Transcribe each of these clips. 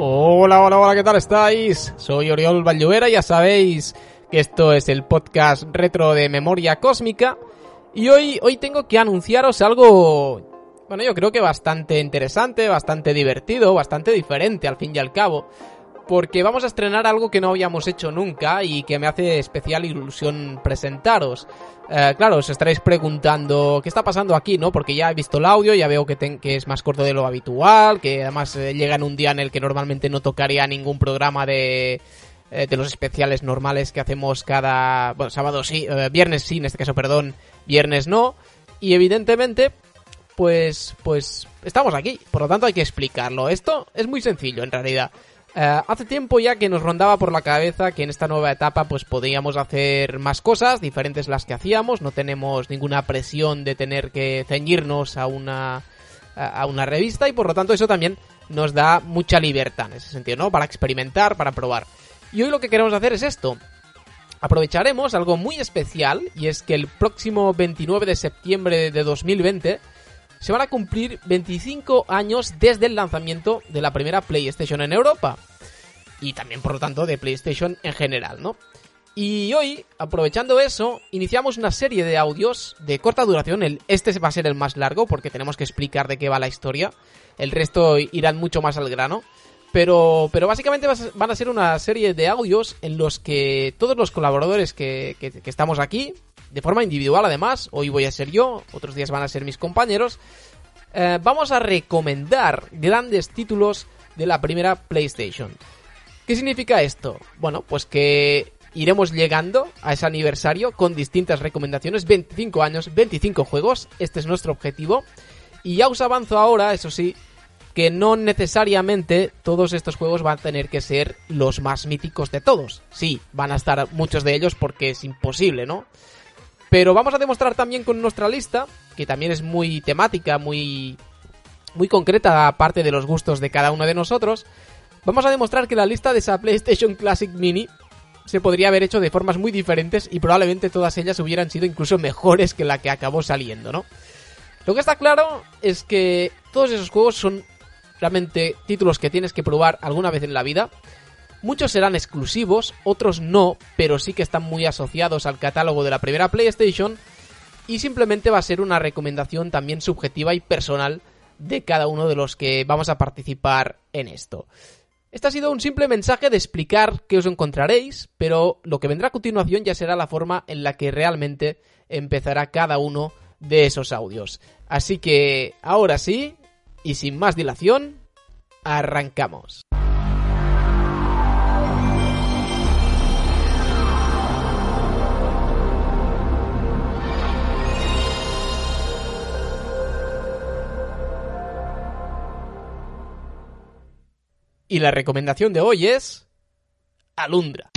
Hola, hola, hola, ¿qué tal estáis? Soy Oriol Valluvera, ya sabéis que esto es el podcast retro de memoria cósmica. Y hoy, hoy tengo que anunciaros algo, bueno, yo creo que bastante interesante, bastante divertido, bastante diferente al fin y al cabo. Porque vamos a estrenar algo que no habíamos hecho nunca y que me hace especial ilusión presentaros. Eh, claro, os estaréis preguntando qué está pasando aquí, ¿no? Porque ya he visto el audio, ya veo que, que es más corto de lo habitual, que además eh, llega en un día en el que normalmente no tocaría ningún programa de, eh, de los especiales normales que hacemos cada... Bueno, sábado sí, viernes sí, en este caso, perdón, viernes no. Y evidentemente, pues, pues estamos aquí, por lo tanto hay que explicarlo. Esto es muy sencillo en realidad. Uh, hace tiempo ya que nos rondaba por la cabeza que en esta nueva etapa pues podíamos hacer más cosas, diferentes las que hacíamos, no tenemos ninguna presión de tener que ceñirnos a una, a una revista y por lo tanto eso también nos da mucha libertad en ese sentido, ¿no? Para experimentar, para probar. Y hoy lo que queremos hacer es esto. Aprovecharemos algo muy especial y es que el próximo 29 de septiembre de 2020 se van a cumplir 25 años desde el lanzamiento de la primera PlayStation en Europa. Y también, por lo tanto, de PlayStation en general, ¿no? Y hoy, aprovechando eso, iniciamos una serie de audios de corta duración. Este va a ser el más largo porque tenemos que explicar de qué va la historia. El resto irán mucho más al grano. Pero, pero básicamente van a ser una serie de audios en los que todos los colaboradores que, que, que estamos aquí, de forma individual además, hoy voy a ser yo, otros días van a ser mis compañeros, eh, vamos a recomendar grandes títulos de la primera PlayStation. ¿Qué significa esto? Bueno, pues que iremos llegando a ese aniversario con distintas recomendaciones, 25 años, 25 juegos, este es nuestro objetivo. Y ya os avanzo ahora, eso sí, que no necesariamente todos estos juegos van a tener que ser los más míticos de todos. Sí, van a estar muchos de ellos porque es imposible, ¿no? Pero vamos a demostrar también con nuestra lista, que también es muy temática, muy muy concreta aparte de los gustos de cada uno de nosotros, vamos a demostrar que la lista de esa PlayStation Classic Mini se podría haber hecho de formas muy diferentes y probablemente todas ellas hubieran sido incluso mejores que la que acabó saliendo, ¿no? Lo que está claro es que todos esos juegos son realmente títulos que tienes que probar alguna vez en la vida. Muchos serán exclusivos, otros no, pero sí que están muy asociados al catálogo de la primera PlayStation. Y simplemente va a ser una recomendación también subjetiva y personal de cada uno de los que vamos a participar en esto. Este ha sido un simple mensaje de explicar qué os encontraréis, pero lo que vendrá a continuación ya será la forma en la que realmente empezará cada uno de esos audios. Así que ahora sí, y sin más dilación, arrancamos. Y la recomendación de hoy es Alundra.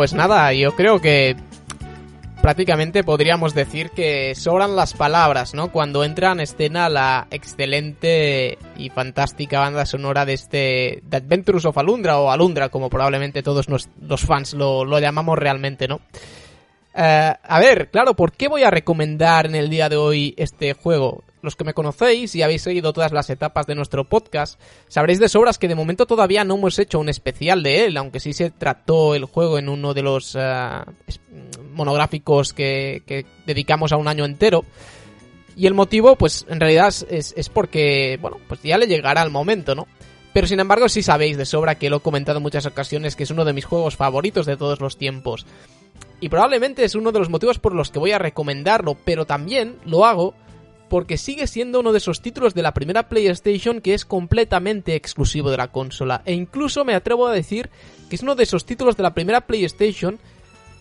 Pues nada, yo creo que prácticamente podríamos decir que sobran las palabras, ¿no? Cuando entra en escena la excelente y fantástica banda sonora de este The Adventures of Alundra o Alundra, como probablemente todos los fans lo, lo llamamos realmente, ¿no? Eh, a ver, claro, ¿por qué voy a recomendar en el día de hoy este juego? Los que me conocéis y habéis seguido todas las etapas de nuestro podcast, sabréis de sobras que de momento todavía no hemos hecho un especial de él, aunque sí se trató el juego en uno de los eh, monográficos que, dedicamos a un año entero. Y el motivo, pues en realidad es, es porque, bueno, pues ya le llegará el momento, ¿no? Pero sin embargo sí sabéis de sobra que lo he comentado en muchas ocasiones que es uno de mis juegos favoritos de todos los tiempos. Y probablemente es uno de los motivos por los que voy a recomendarlo, pero también lo hago porque sigue siendo uno de esos títulos de la primera PlayStation que es completamente exclusivo de la consola. E incluso me atrevo a decir que es uno de esos títulos de la primera PlayStation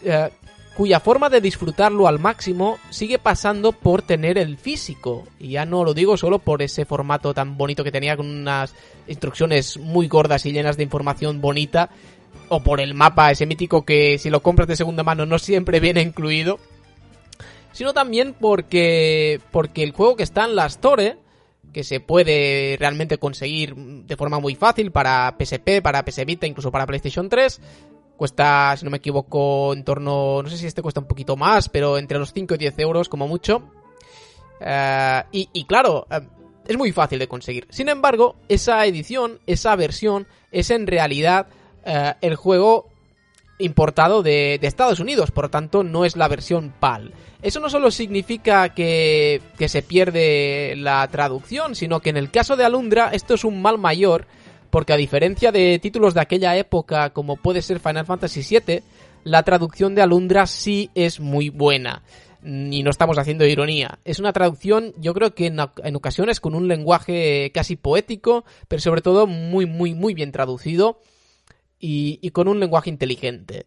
eh, cuya forma de disfrutarlo al máximo sigue pasando por tener el físico. Y ya no lo digo solo por ese formato tan bonito que tenía con unas instrucciones muy gordas y llenas de información bonita, o por el mapa, ese mítico que si lo compras de segunda mano no siempre viene incluido, sino también porque, porque el juego que está en la Store, que se puede realmente conseguir de forma muy fácil para PSP, para PS Vita, incluso para PlayStation 3, cuesta, si no me equivoco, en torno, no sé si este cuesta un poquito más, pero entre los 5 y 10 euros como mucho. Eh, y, claro, eh, es muy fácil de conseguir. Sin embargo, esa edición, esa versión, es en realidad eh, el juego importado de, Estados Unidos, por tanto no es la versión PAL. Eso no solo significa que, que se pierde la traducción, sino que en el caso de Alundra esto es un mal mayor, porque a diferencia de títulos de aquella época como puede ser Final Fantasy VII, la traducción de Alundra sí es muy buena. Y no estamos haciendo ironía. Es una traducción, yo creo que en ocasiones con un lenguaje casi poético, pero sobre todo muy, muy, muy bien traducido y, con un lenguaje inteligente.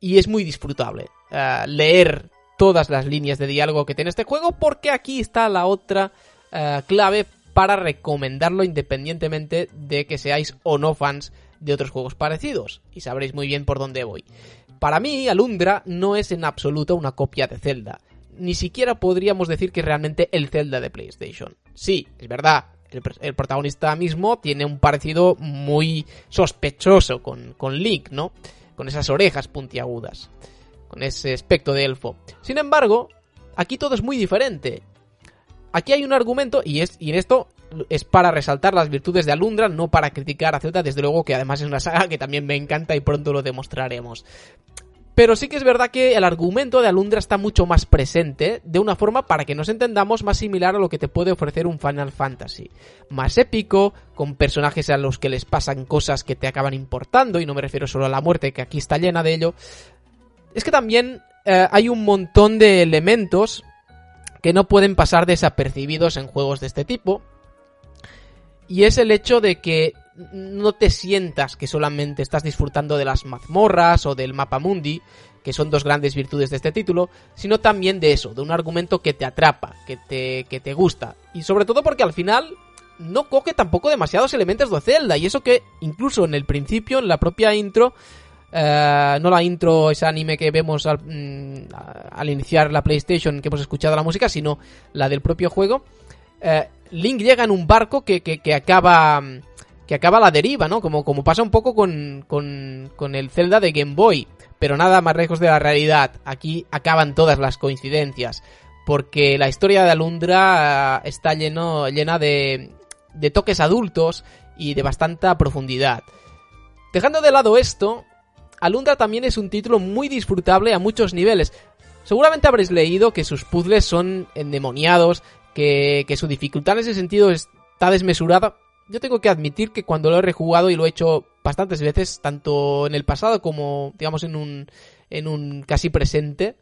Y es muy disfrutable eh, leer todas las líneas de diálogo que tiene este juego porque aquí está la otra eh, clave para recomendarlo independientemente de que seáis o no fans de otros juegos parecidos. Y sabréis muy bien por dónde voy. Para mí, Alundra no es en absoluto una copia de Zelda. Ni siquiera podríamos decir que es realmente el Zelda de PlayStation. Sí, es verdad, el, protagonista mismo tiene un parecido muy sospechoso con, con Link, ¿no? Con esas orejas puntiagudas, con ese aspecto de elfo. Sin embargo, aquí todo es muy diferente. Aquí hay un argumento, y, es, y en esto es para resaltar las virtudes de Alundra, no para criticar a Zelda, desde luego que además es una saga que también me encanta y pronto lo demostraremos. Pero sí que es verdad que el argumento de Alundra está mucho más presente, de una forma para que nos entendamos más similar a lo que te puede ofrecer un Final Fantasy. Más épico, con personajes a los que les pasan cosas que te acaban importando, y no me refiero solo a la muerte, que aquí está llena de ello. Es que también eh, hay un montón de elementos que no pueden pasar desapercibidos en juegos de este tipo. Y es el hecho de que no te sientas que solamente estás disfrutando de las mazmorras o del mapa mundi, que son dos grandes virtudes de este título, sino también de eso, de un argumento que te atrapa, que te, que te gusta. Y sobre todo porque al final no coge tampoco demasiados elementos de Zelda, y eso que incluso en el principio, en la propia intro, eh, no la intro, ese anime que vemos al, mm, al, iniciar la PlayStation, que hemos escuchado la música, sino la del propio juego, eh, Link llega en un barco que, que, que acaba que acaba la deriva, ¿no? Como, como pasa un poco con, con, con el Zelda de Game Boy, pero nada más lejos de la realidad. Aquí acaban todas las coincidencias, porque la historia de Alundra eh, está lleno, llena de, de toques adultos y de bastante profundidad. Dejando de lado esto, Alundra también es un título muy disfrutable a muchos niveles. Seguramente habréis leído que sus puzzles son endemoniados, que, que su dificultad en ese sentido está desmesurada, yo tengo que admitir que cuando lo he rejugado y lo he hecho bastantes veces, tanto en el pasado como, digamos, en un, en un casi presente,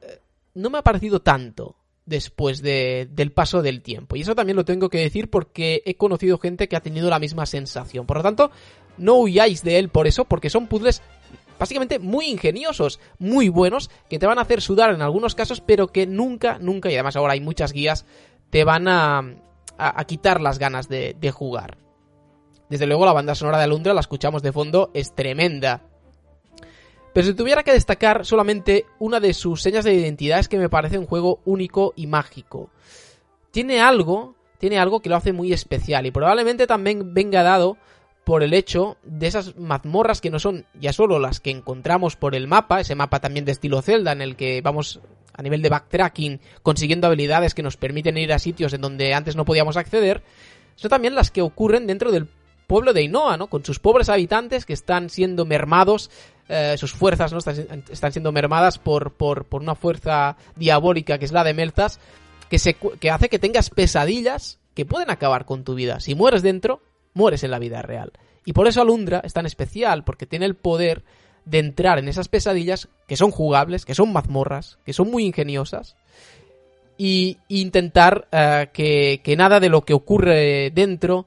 eh, no me ha parecido tanto después de, del paso del tiempo. Y eso también lo tengo que decir porque he conocido gente que ha tenido la misma sensación. Por lo tanto, no huyáis de él por eso, porque son puzzles básicamente muy ingeniosos, muy buenos, que te van a hacer sudar en algunos casos, pero que nunca, nunca, y además ahora hay muchas guías, te van a, a, quitar las ganas de, jugar. Desde luego la banda sonora de Alundra, la escuchamos de fondo, es tremenda. Pero si tuviera que destacar solamente una de sus señas de identidad es que me parece un juego único y mágico. Tiene algo, tiene algo que lo hace muy especial y probablemente también venga dado por el hecho de esas mazmorras que no son ya solo las que encontramos por el mapa, ese mapa también de estilo Zelda en el que vamos a nivel de backtracking consiguiendo habilidades que nos permiten ir a sitios en donde antes no podíamos acceder, sino también las que ocurren dentro del pueblo de Inoa, ¿no? Con sus pobres habitantes que están siendo mermados, eh, sus fuerzas, ¿no? Están, están siendo mermadas por, por, por, una fuerza diabólica que es la de Meltas, que, se, que hace que tengas pesadillas que pueden acabar con tu vida. Si mueres dentro, mueres en la vida real. Y por eso Alundra es tan especial, porque tiene el poder de entrar en esas pesadillas que son jugables, que son mazmorras, que son muy ingeniosas, y intentar uh, que, que, nada de lo que ocurre dentro uh,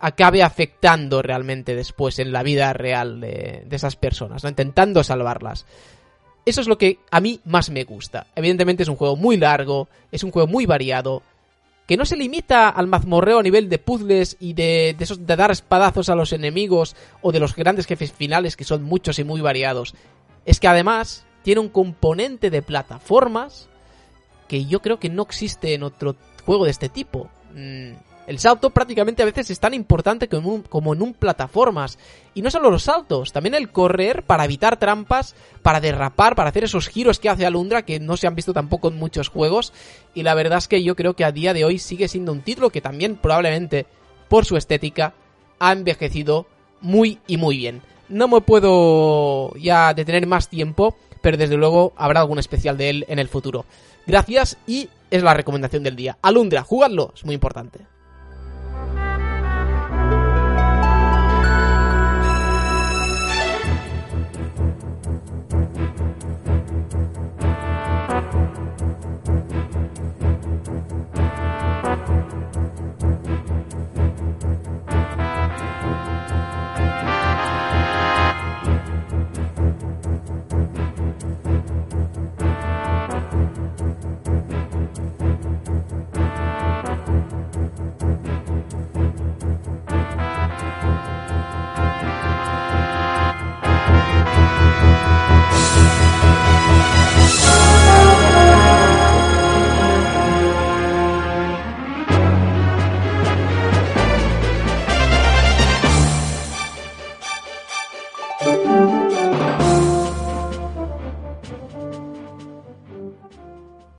acabe afectando realmente después en la vida real de, de esas personas, intentando salvarlas. Eso es lo que a mí más me gusta. Evidentemente es un juego muy largo, es un juego muy variado, que no se limita al mazmorreo a nivel de puzzles y de, de, esos, de dar espadazos a los enemigos o de los grandes jefes finales que son muchos y muy variados. Es que además tiene un componente de plataformas que yo creo que no existe en otro juego de este tipo. El salto prácticamente a veces es tan importante como un, en un plataformas. Y no solo los saltos, también el correr para evitar trampas, para derrapar, para hacer esos giros que hace Alundra que no se han visto tampoco en muchos juegos. Y la verdad es que yo creo que a día de hoy sigue siendo un título que también probablemente por su estética ha envejecido muy y muy bien. No me puedo ya detener más tiempo, pero desde luego habrá algún especial de él en el futuro. Gracias y es la recomendación del día. Alundra, jugadlo, es muy importante.